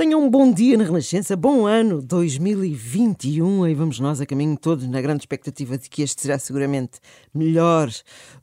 Tenham um bom dia na Renascença, bom ano 2021 e vamos nós a caminho todos na grande expectativa de que este será seguramente melhor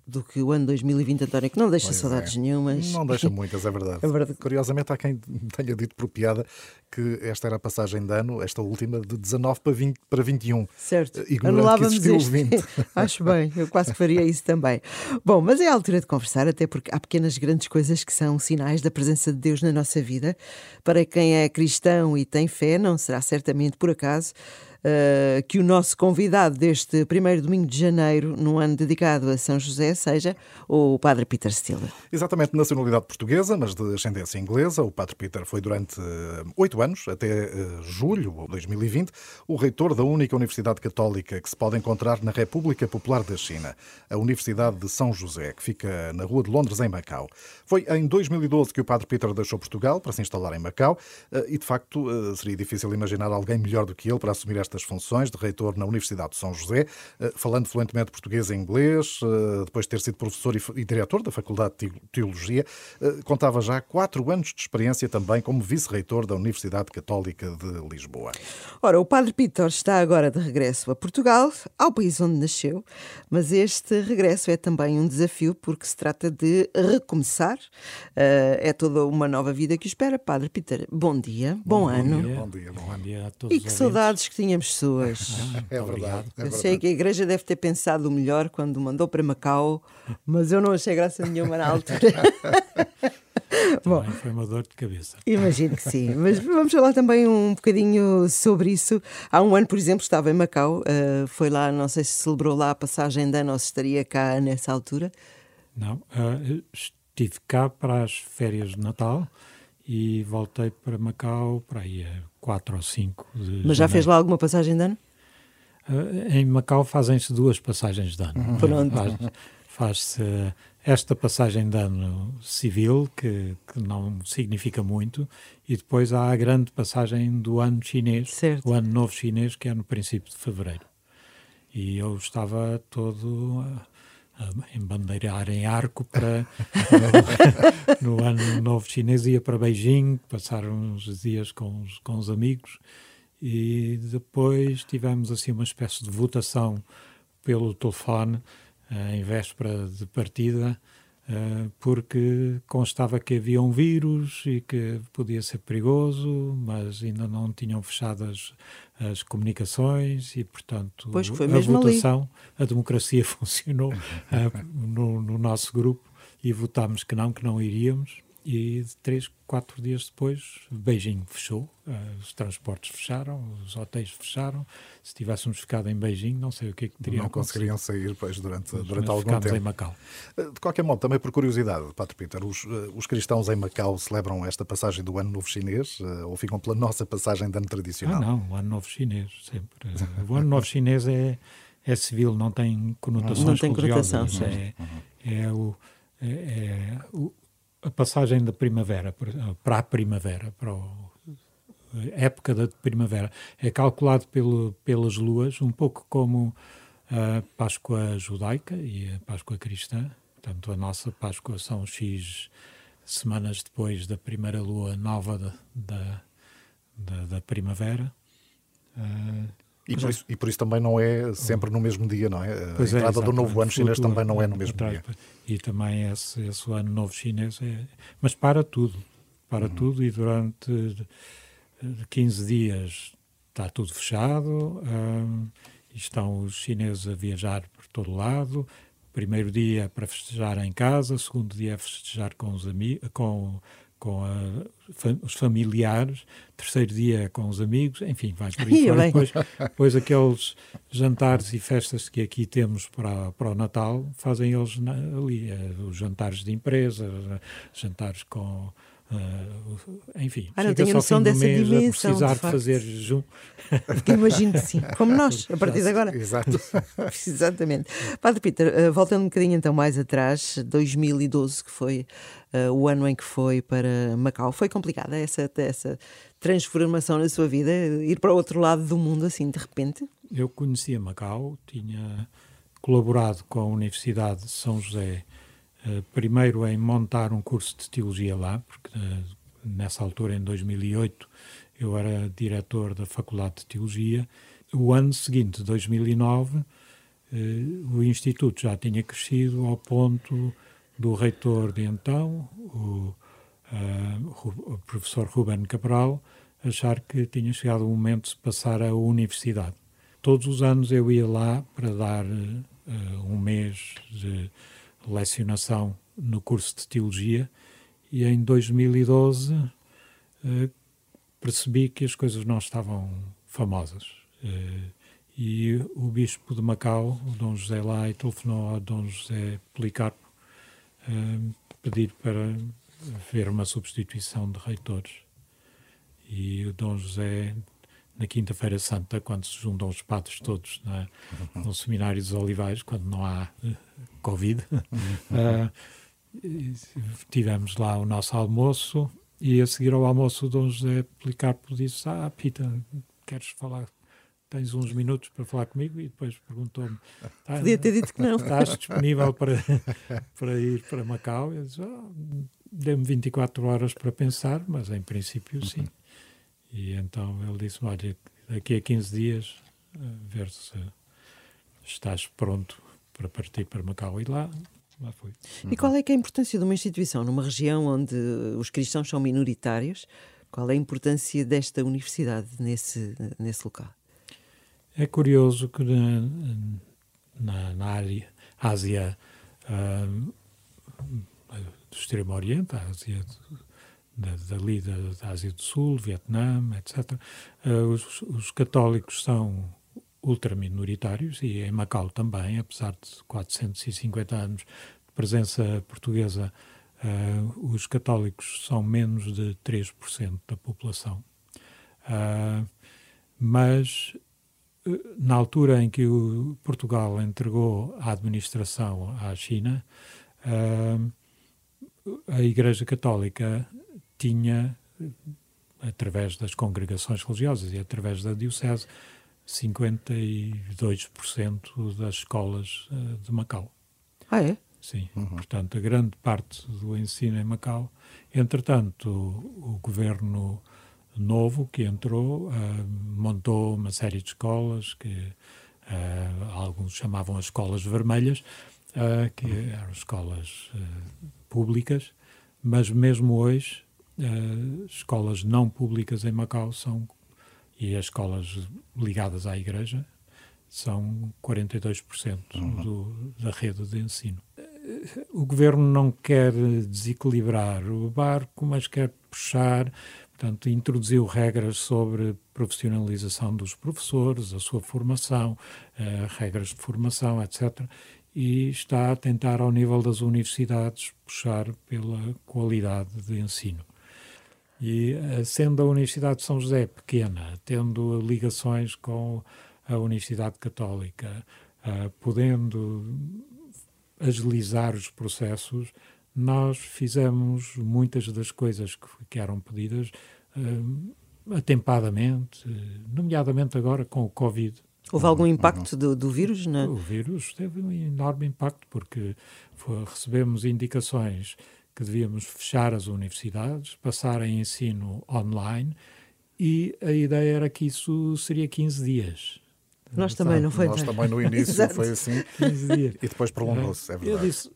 do que o ano 2020, António, que não deixa pois saudades é. nenhumas. Não deixa muitas, é verdade. é verdade. Curiosamente, há quem tenha dito por piada que esta era a passagem de ano, esta última, de 19 para, 20, para 21. Certo. Anulávamos que este. 20. Acho bem, eu quase que faria isso também. Bom, mas é a altura de conversar, até porque há pequenas grandes coisas que são sinais da presença de Deus na nossa vida. Para quem é cristão e tem fé, não será certamente por acaso uh, que o nosso convidado deste primeiro domingo de janeiro, no ano dedicado a São José, seja o Padre Peter Stiller. Exatamente, nacionalidade portuguesa, mas de ascendência inglesa. O Padre Peter foi durante eh, oito anos, até uh, julho de 2020, o reitor da única universidade católica que se pode encontrar na República Popular da China, a Universidade de São José, que fica na Rua de Londres, em Macau. Foi em 2012 que o Padre Peter deixou Portugal para se instalar em Macau e, de facto, seria difícil imaginar alguém melhor do que ele para assumir esta estas funções de reitor na Universidade de São José, eh, falando fluentemente português e inglês, eh, depois de ter sido professor e diretor da Faculdade de Teologia, eh, contava já quatro anos de experiência também como vice-reitor da Universidade Católica de Lisboa. Ora, o Padre Peter está agora de regresso a Portugal, ao país onde nasceu, mas este regresso é também um desafio porque se trata de recomeçar. É toda uma nova vida que espera. Padre Peter, bom dia, bom, bom ano. Dia. Bom dia, bom dia a todos. E que saudades que tínhamos pessoas. é verdade. É eu sei que a igreja deve ter pensado o melhor quando mandou para Macau, mas eu não achei graça nenhuma na altura. Bom, foi uma dor de cabeça. Imagino que sim. Mas vamos falar também um bocadinho sobre isso. Há um ano, por exemplo, estava em Macau, uh, foi lá, não sei se celebrou lá a passagem de ano ou se estaria cá nessa altura. Não, uh, estive cá para as férias de Natal e voltei para Macau para aí a 4 ou 5 de Mas janeiro. já fez lá alguma passagem de ano? Uh, em Macau fazem-se duas passagens de ano. Uhum. Pronto. Faz-se faz esta passagem de ano civil, que, que, não significa muito, e depois há a grande passagem do ano chinês, certo. o ano novo chinês, que é no princípio de fevereiro. E eu estava todo embandeirar em arco para no, no, ano novo chinês ia para Beijing passar uns dias com os, com os amigos e depois tivemos assim uma espécie de votação pelo telefone uh, em véspera de partida porque constava que havia um vírus e que podia ser perigoso mas ainda não tinham fechado as, as comunicações e, portanto, a votação, ali. a democracia funcionou uh, no, no, nosso grupo e votámos que não, que não iríamos. E três, quatro dias depois, Beijing fechou, uh, os transportes fecharam, os hotéis fecharam. Se tivéssemos ficado em Beijing, não sei o que, é que teria Não conseguiriam sair pois, durante, durante algum tempo. em Macau. Eh, de qualquer modo, também por curiosidade, Padre Peter, os, eh, os cristãos em Macau celebram esta passagem do Ano Novo Chinês ou ficam pela nossa passagem de ano tradicional? Ah, não, o Ano Novo Chinês, sempre. o Ano Novo Chinês é, é civil, não tem conotações Não tem conotação, é, é, o, é, é o a passagem da primavera para a primavera, para a época da primavera, é calculado pelo, pelas luas, um pouco como a Páscoa judaica e a Páscoa cristã. Portanto, a nossa Páscoa são X semanas depois da primeira lua nova da, da, da, da primavera. Uh, e por, isso, e por, isso, também não é sempre no mesmo dia, não é? A pois é, entrada é, do novo ano chinês também não é no mesmo dia. E também esse, esse ano novo chinês é. Mas para tudo. Para uhum. tudo e durante 15 dias está tudo fechado. Um, estão os chineses a viajar por todo lado. Primeiro dia é para festejar em casa, segundo dia é festejar com os amigos, com com a, os familiares, terceiro dia é com os amigos, enfim, vai por aí fora. Depois, depois aqueles jantares e festas que aqui temos para, para o Natal, fazem eles na, ali, eh, os jantares de empresa, jantares com Uh, enfim, ah, não tenho noção dessa mês dimensão. precisar de, de fazer jejum. Porque imagino que sim, como nós, a partir de agora. Exato. Exatamente. Padre Peter, uh, voltando um bocadinho então mais atrás, 2012, que foi uh, o ano em que foi para Macau, foi complicada essa, essa transformação na sua vida, ir para o outro lado do mundo assim de repente? Eu conhecia Macau, tinha colaborado com a Universidade de São José primeiro em montar um curso de teologia lá, porque uh, nessa altura, em 2008, eu era diretor da Faculdade de Teologia. O ano seguinte, 2009, o Instituto já tinha crescido ao ponto do reitor de então, o, o professor Ruben Cabral, achar que tinha chegado o momento de passar à universidade. Todos os anos eu ia lá para dar uh, um mês de lecionação no curso de teologia e em 2012 uh, eh, percebi que as coisas não estavam famosas. Uh, e o bispo de Macau, o Dom José Lai, telefonou ao Dom José Policarpo pedir para ver uma substituição de reitores. E o Dom José, na Quinta-feira Santa, quando se juntam os padres todos é? no Seminário dos Olivais, quando não há uh, Covid, uh, tivemos lá o nosso almoço e a seguir ao almoço o Dom José Policarpo disse, ah, Pita, queres falar? Tens uns minutos para falar comigo? E depois perguntou-me tá, podia ter dito que não. estás disponível para, para ir para Macau? Eu disse, oh, dê-me 24 horas para pensar mas em princípio sim. Uhum. E então ele disse olha, daqui a 15 dias ver se estás pronto para partir para Macau e lá lá fui. E qual é, é a importância de uma instituição numa região onde os cristãos são minoritários? Qual é a importância desta universidade nesse, nesse local? É curioso que na, na, na área, Ásia uh, do Extremo Oriente, a Ásia da, dali da, da, Ásia do Sul, Vietnã, etc., uh, ah, os, os, católicos são ultraminoritários e em Macau também, apesar de 450 anos de presença portuguesa, uh, os católicos são menos de 3% da população. Uh, mas na altura em que o Portugal entregou a administração à China, a Igreja Católica tinha, através das congregações religiosas e através da Diocese, 52% das escolas uh, de Macau. Ah, é? Sim. Uhum. Portanto, a grande parte do ensino em Macau. Entretanto, o, o governo novo que entrou, uh, montou uma série de escolas que uh, alguns chamavam as escolas vermelhas, uh, que eram escolas públicas, mas mesmo hoje escolas não públicas em Macau são e as escolas ligadas à igreja são 42% uhum. do, da rede de ensino. O governo não quer desequilibrar o barco, mas quer puxar Portanto, introduziu regras sobre profissionalização dos professores, a sua formação, uh, regras de formação, etc. E está a tentar, ao nível das universidades, puxar pela qualidade de ensino. E uh, sendo a Universidade de São José pequena, tendo ligações com a Universidade Católica, uh, podendo agilizar os processos, nós fizemos muitas das coisas que, que eram pedidas uh, atempadamente, nomeadamente agora com o Covid. Houve algum uhum. impacto do, do, vírus? O vírus teve um enorme impacto porque foi, recebemos indicações que devíamos fechar as universidades, passar a ensino online e a ideia era que isso seria 15 dias. Nós também, não foi? Nós também no início foi assim 15 dias. e depois prolongou-se, é verdade. Eu disse,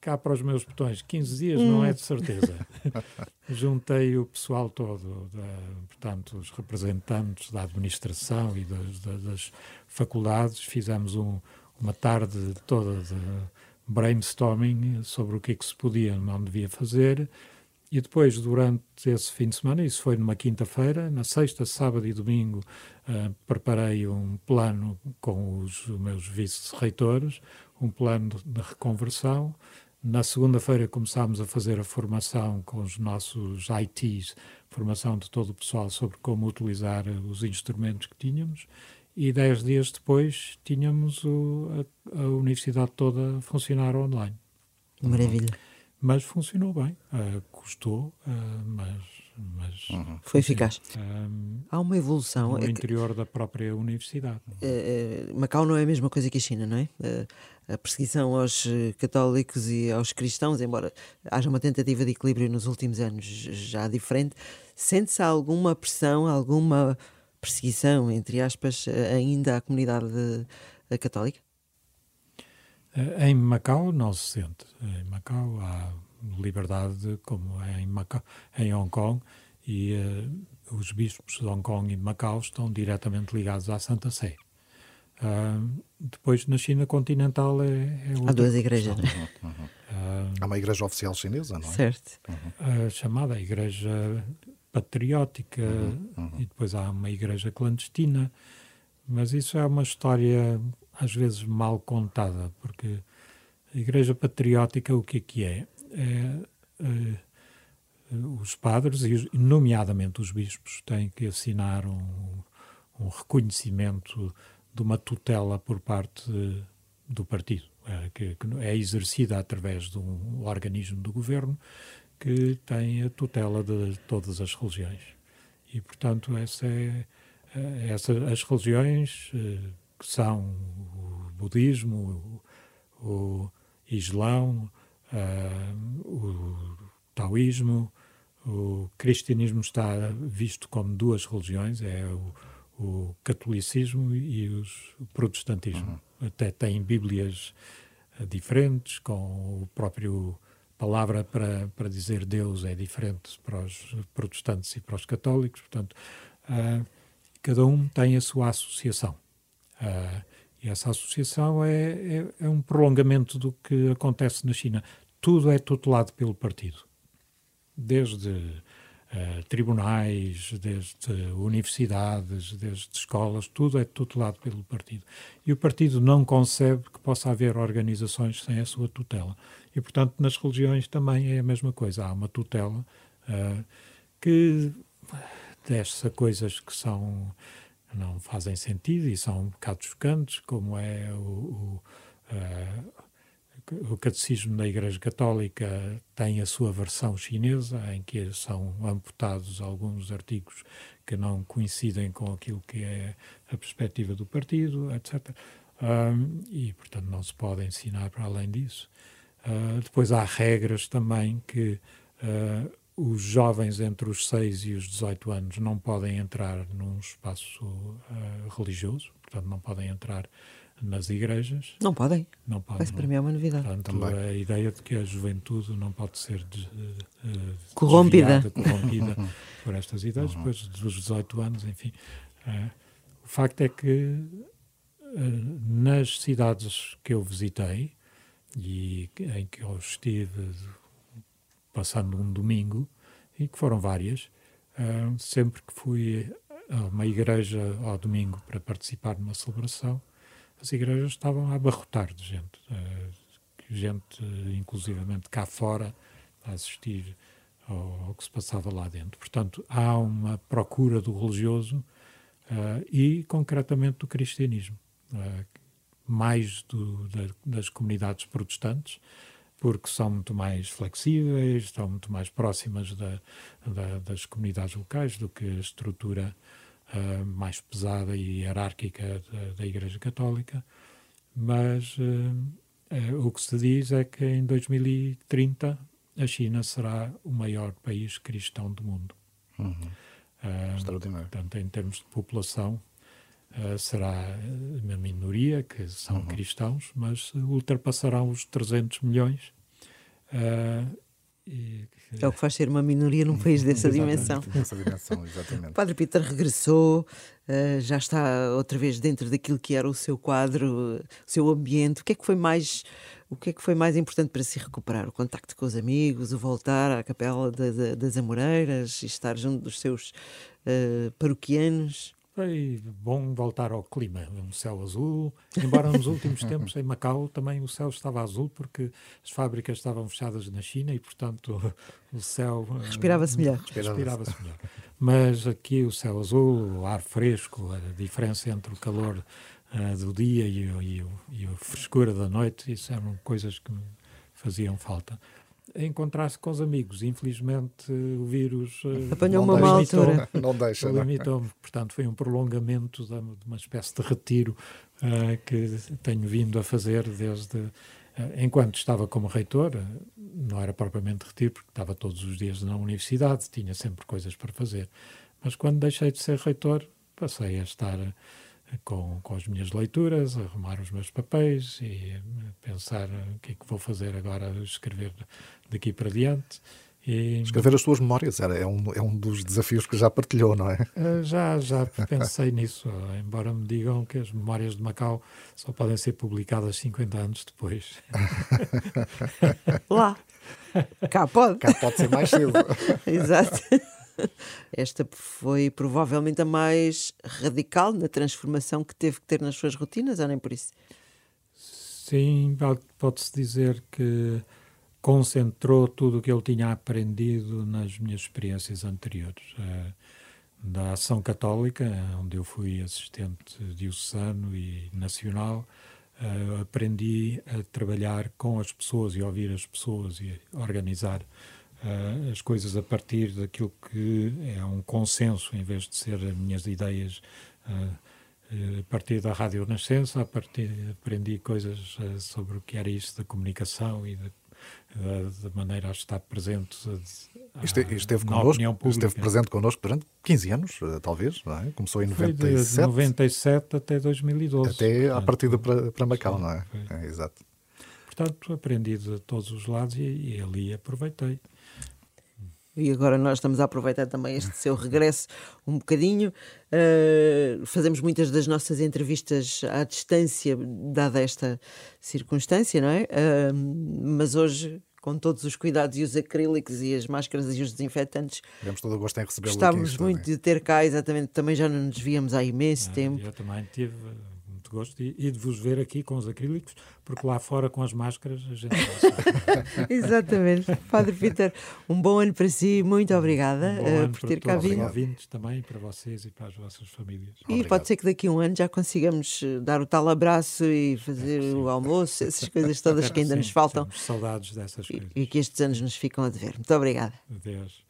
cá para os meus botões, 15 dias não é de certeza. Juntei o pessoal todo, da, portanto, os representantes da administração e das, das faculdades, fizemos um, uma tarde toda de brainstorming sobre o que é que se podia não devia fazer. E depois, durante esse fim de semana, isso foi numa quinta-feira, na sexta, sábado e domingo, uh, preparei um plano com os meus vice-reitores, um plano de reconversão, na segunda-feira começámos a fazer a formação com os nossos ITs, formação de todo o pessoal sobre como utilizar os instrumentos que tínhamos, e dez dias depois tínhamos o, a, a, universidade toda a funcionar online. Maravilha. Mas funcionou bem, uh, custou, uh, mas mas uhum. foi eficaz. Um, Há uma evolução. No é interior da própria universidade. Uh, Macau não é a mesma coisa que a China, não é? A perseguição aos católicos e aos cristãos, embora haja uma tentativa de equilíbrio nos últimos anos já diferente, sente-se alguma pressão, alguma perseguição, entre aspas, ainda à comunidade católica? Em Macau não se sente. Em Macau há liberdade, como é em, Macau, em Hong Kong, e uh, os bispos de Hong Kong e de Macau estão diretamente ligados à Santa Sé. Uh, depois, na China continental, é, é Há duas igrejas. Uhum. Uh, Há uma igreja oficial chinesa, não é? Certo. Uhum. chamada Igreja Patriótica, uhum, uhum. e depois há uma igreja clandestina. Mas isso é uma história, às vezes, mal contada, porque a Igreja Patriótica, o que é que é? é, é os padres, e nomeadamente os bispos, têm que assinar um, um reconhecimento de uma tutela por parte do partido, é, que, que, é exercida através de um organismo do governo que tem a tutela de todas as religiões. E, portanto, essa é, é essa, as religiões eh, que são o budismo, o, o islão, uh, o taoísmo, o cristianismo está visto como duas religiões, é o, o catolicismo e os, o protestantismo. Uhum. Até têm bíblias diferentes, com o próprio palavra para, para dizer Deus é diferente para os protestantes e para os católicos, portanto, uh, cada um tem a sua associação. Uh, e essa associação é, é, é, um prolongamento do que acontece na China. Tudo é tutelado pelo partido. Desde uh, tribunais, desde universidades, desde escolas, tudo é tutelado pelo partido. E o partido não concebe que possa haver organizações sem a sua tutela. E, portanto, nas religiões também é a mesma coisa. Há uma tutela uh, que desce a coisas que são não fazem sentido e são um bocado chocantes, como é o, o, uh, o catecismo da Igreja Católica tem a sua versão chinesa, em que são amputados alguns artigos que não coincidem com aquilo que é a perspectiva do partido, etc. Um, e, portanto, não se pode ensinar para além disso. Uh, depois há regras também que uh, os jovens entre os 6 e os 18 anos não podem entrar num espaço uh, religioso, portanto, não podem entrar nas igrejas. Não podem? Não podem. Isso para mim é uma novidade. Portanto, Também. a ideia de que a juventude não pode ser de, uh, corrompida, corrompida por estas ideias, uhum. depois dos 18 anos, enfim. Uh, o facto é que nas cidades que eu visitei e em que eu estive passando um domingo, e que foram várias, uh, sempre que fui a uma igreja ao domingo para participar numa celebração, as igrejas estavam a abarrotar de gente, uh, gente inclusivamente cá fora, a assistir ao, ao, que se passava lá dentro. Portanto, há uma procura do religioso uh, e, concretamente, do cristianismo, mais do, da, das comunidades protestantes, porque são muito mais flexíveis, estão muito mais próximas da, da, das comunidades locais do que a estrutura uh, mais pesada e hierárquica da, da Igreja Católica. Mas uh, o que se diz é que em 2030 a China será o maior país cristão do mundo. Uhum. Extraordinário. Portanto, em termos de população, Uh, será uma minoria, que são uhum. cristãos, mas ultrapassarão os 300 milhões. Uh, é o que faz ser uma minoria num país dessa dimensão. Dessa dimensão, exatamente. O Padre Peter regressou, uh, já está outra vez dentro daquilo que era o seu quadro, o seu ambiente. O que é que foi mais, o que é que foi mais importante para se recuperar? O contacto com os amigos, o voltar à capela de, de, das Amoreiras, estar junto dos seus paroquianos? Foi bom voltar ao clima, um céu azul, embora nos últimos tempos em Macau também o céu estava azul porque as fábricas estavam fechadas na China e, portanto, o céu... Eh, Respirava-se melhor. Respirava-se melhor. Mas aqui o céu azul, o ar fresco, a diferença entre o calor uh, do dia e, e, e, a frescura da noite, isso eram coisas que me faziam falta. Encontrar-se com os amigos. Infelizmente, o vírus uh, apanhou uma má altura. Não deixa. É? Limitou-me. Portanto, foi um prolongamento de, uma espécie de retiro uh, que tenho vindo a fazer desde. Uh, enquanto estava como reitor, não era propriamente retiro, porque estava todos os dias na universidade, tinha sempre coisas para fazer. Mas quando deixei de ser reitor, passei a estar com, com as minhas leituras, arrumar os meus papéis e pensar o que é que vou fazer agora, escrever daqui para diante. E... Escrever as suas memórias era, é, um, é um dos desafios que já partilhou, não é? Eh, já, já pensei nisso, embora me digam que as memórias de Macau só podem ser publicadas 50 anos depois. Lá. Cá pode. Cá pode ser mais cedo. Exato. Esta foi provavelmente a mais radical na transformação que teve que ter nas suas rotinas, ou nem por isso? Sim, pode-se dizer que concentrou tudo o que ele tinha aprendido nas minhas experiências anteriores. Eh, da Ação Católica, onde eu fui assistente diocesano e nacional, eh, aprendi a trabalhar com as pessoas e ouvir as pessoas e organizar uh, as coisas a partir daquilo que é um consenso, em vez de ser as minhas ideias. Uh, a partir da Rádio Nascença, a partir, aprendi coisas uh, sobre o que era isso da comunicação e da maneira a estar presente. Este, esteve, connosco, esteve presente connosco durante 15 anos, talvez, não é? Começou em 97. Foi de 97 até 2012. Até à partida para, para Macau, não é? é? Exato. Portanto, aprendi de todos os lados e, e ali aproveitei. E agora nós estamos a aproveitar também este seu regresso um bocadinho. Uh, fazemos muitas das nossas entrevistas à distância, dada esta circunstância, não é? Uh, mas hoje com todos os cuidados e os acrílicos e as máscaras e os desinfetantes. Tivemos todo o gosto em recebê-lo Gostávamos muito de ter cá, exatamente. Também já não nos víamos há imenso ah, tempo. Eu também tive muito gosto e, e, de vos ver aqui com os acrílicos, porque lá fora com as máscaras a gente Exatamente. Padre Peter, um bom ano para si, muito obrigada um uh, por ter cá vindo. ouvintes também, para vocês e para as vossas famílias. E Obrigado. pode ser que daqui a um ano já consigamos eh, dar o tal abraço e fazer é o almoço, essas coisas todas que ainda sim, nos faltam. Saudades dessas coisas. E, e que estes anos nos ficam a dever. Muito obrigada. Adeus.